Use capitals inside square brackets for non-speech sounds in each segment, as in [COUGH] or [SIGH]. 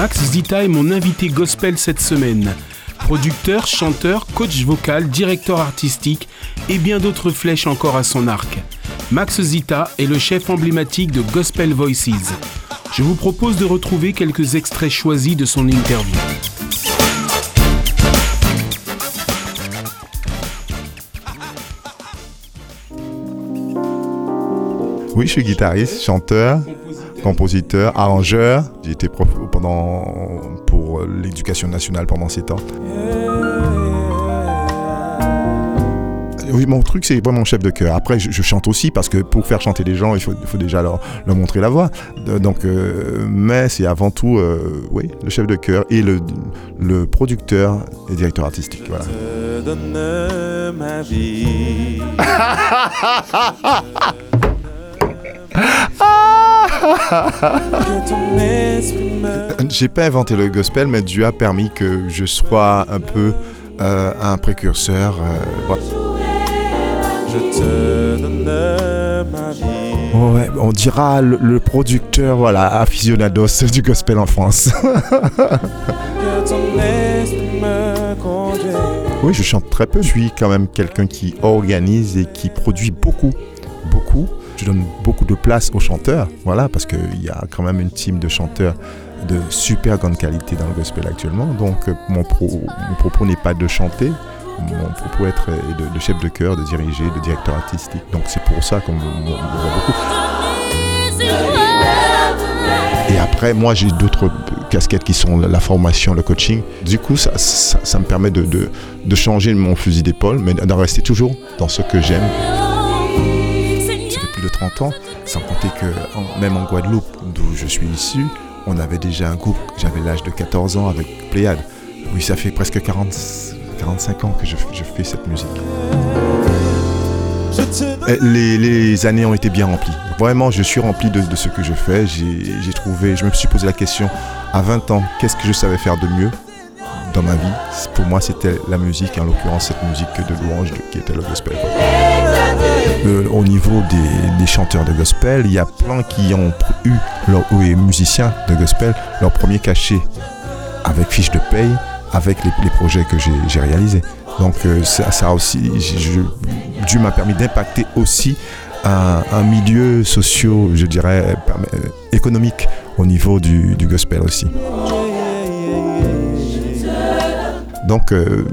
Max Zita est mon invité gospel cette semaine. Producteur, chanteur, coach vocal, directeur artistique et bien d'autres flèches encore à son arc. Max Zita est le chef emblématique de Gospel Voices. Je vous propose de retrouver quelques extraits choisis de son interview. Oui, je suis guitariste, chanteur, compositeur, arrangeur. J'ai été prof pendant, pour l'éducation nationale pendant 7 ans. Oui, mon truc, c'est vraiment chef de chœur. Après, je, chante aussi parce que pour faire chanter les gens, il faut, faut déjà leur, leur, montrer la voix. Donc, euh, mais c'est avant tout, euh, oui, le chef de chœur et le, le producteur et directeur artistique. Voilà. [LAUGHS] J'ai pas inventé le gospel, mais Dieu a permis que je sois un peu euh, un précurseur. Euh, je te ma vie. Ouais, on dira le, producteur, voilà, aficionados du gospel en France. oui, je chante très peu. Je suis quand même quelqu'un qui organise et qui produit beaucoup, beaucoup je donne beaucoup de place aux chanteurs, voilà, parce qu'il y a quand même une team de chanteurs de super grande qualité dans le gospel actuellement. Donc euh, mon, propos n'est pas de chanter, mon propos est de, chef de chœur, de diriger, de directeur artistique. Donc c'est pour ça qu'on me, voit beaucoup. Et après, moi, j'ai d'autres casquettes qui sont la formation, le coaching. Du coup, ça, ça, me permet de, de changer mon fusil d'épaule, mais d'en rester toujours dans ce que j'aime de 30 ans, sans compter que même en Guadeloupe, d'où je suis issu, on avait déjà un groupe, j'avais l'âge de 14 ans avec Pléiade. Oui, ça fait presque 40, 45 ans que je, fais cette musique. Les, les, années ont été bien remplies. Vraiment, je suis rempli de, de ce que je fais. J'ai trouvé, je me suis posé la question à 20 ans, qu'est-ce que je savais faire de mieux dans ma vie? Pour moi, c'était la musique, en l'occurrence cette musique de louange qui était le gospel. Euh, au niveau des, chanteurs de gospel, il y a plein qui ont eu, leur, oui, musiciens de gospel, leur premier cachet avec fiche de paye, avec les, projets que j'ai réalisés. Donc euh, ça, aussi, Dieu m'a permis d'impacter aussi un, milieu socio, je dirais, euh, économique au niveau du gospel aussi. Donc euh,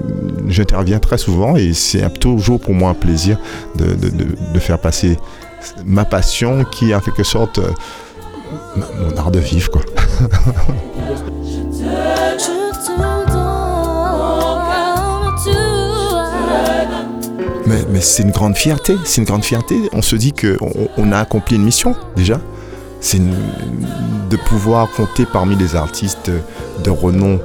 j'interviens très souvent et c'est toujours pour moi un plaisir de, faire passer ma passion qui est en quelque sorte euh, mon art de vivre. Quoi. [LAUGHS] mais, c'est une grande fierté, c'est une grande fierté. On se dit qu'on on a accompli une mission déjà. C'est de pouvoir compter parmi les artistes de renom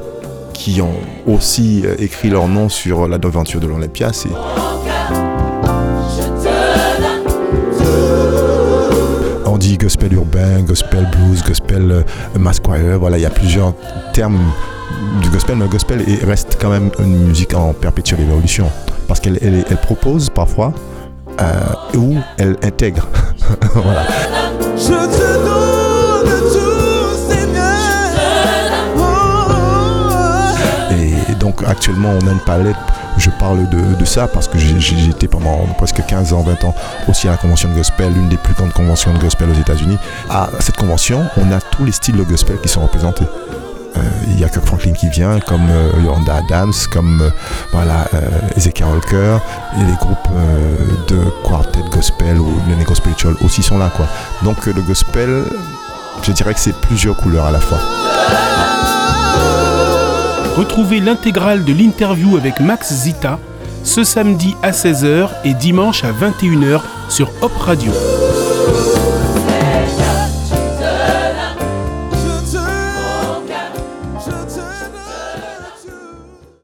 qui ont aussi euh, écrit leur nom sur la devanture de l'Olympia. On dit gospel urbain, gospel blues, gospel euh, choir, voilà, il y a plusieurs termes du gospel, mais le gospel reste quand même une musique en perpétuelle évolution parce qu'elle elle, propose parfois euh, ou elle intègre. [LAUGHS] actuellement, on a une palette. Je parle de, ça parce que j'ai été pendant presque 15 ans, 20 ans aussi à la convention de gospel, l'une des plus grandes conventions de gospel aux États-Unis. À cette convention, on a tous les styles de gospel qui sont représentés. Euh, il y a Kirk Franklin qui vient, comme euh, Yolanda Adams, comme euh, voilà, Ezekiel Walker, et les groupes de quartet gospel ou Nego Spiritual aussi sont là. Donc le gospel, je dirais que c'est plusieurs couleurs à la fois. Retrouvez l'intégrale de l'interview avec Max Zita ce samedi à 16h et dimanche à 21h sur Hop Radio.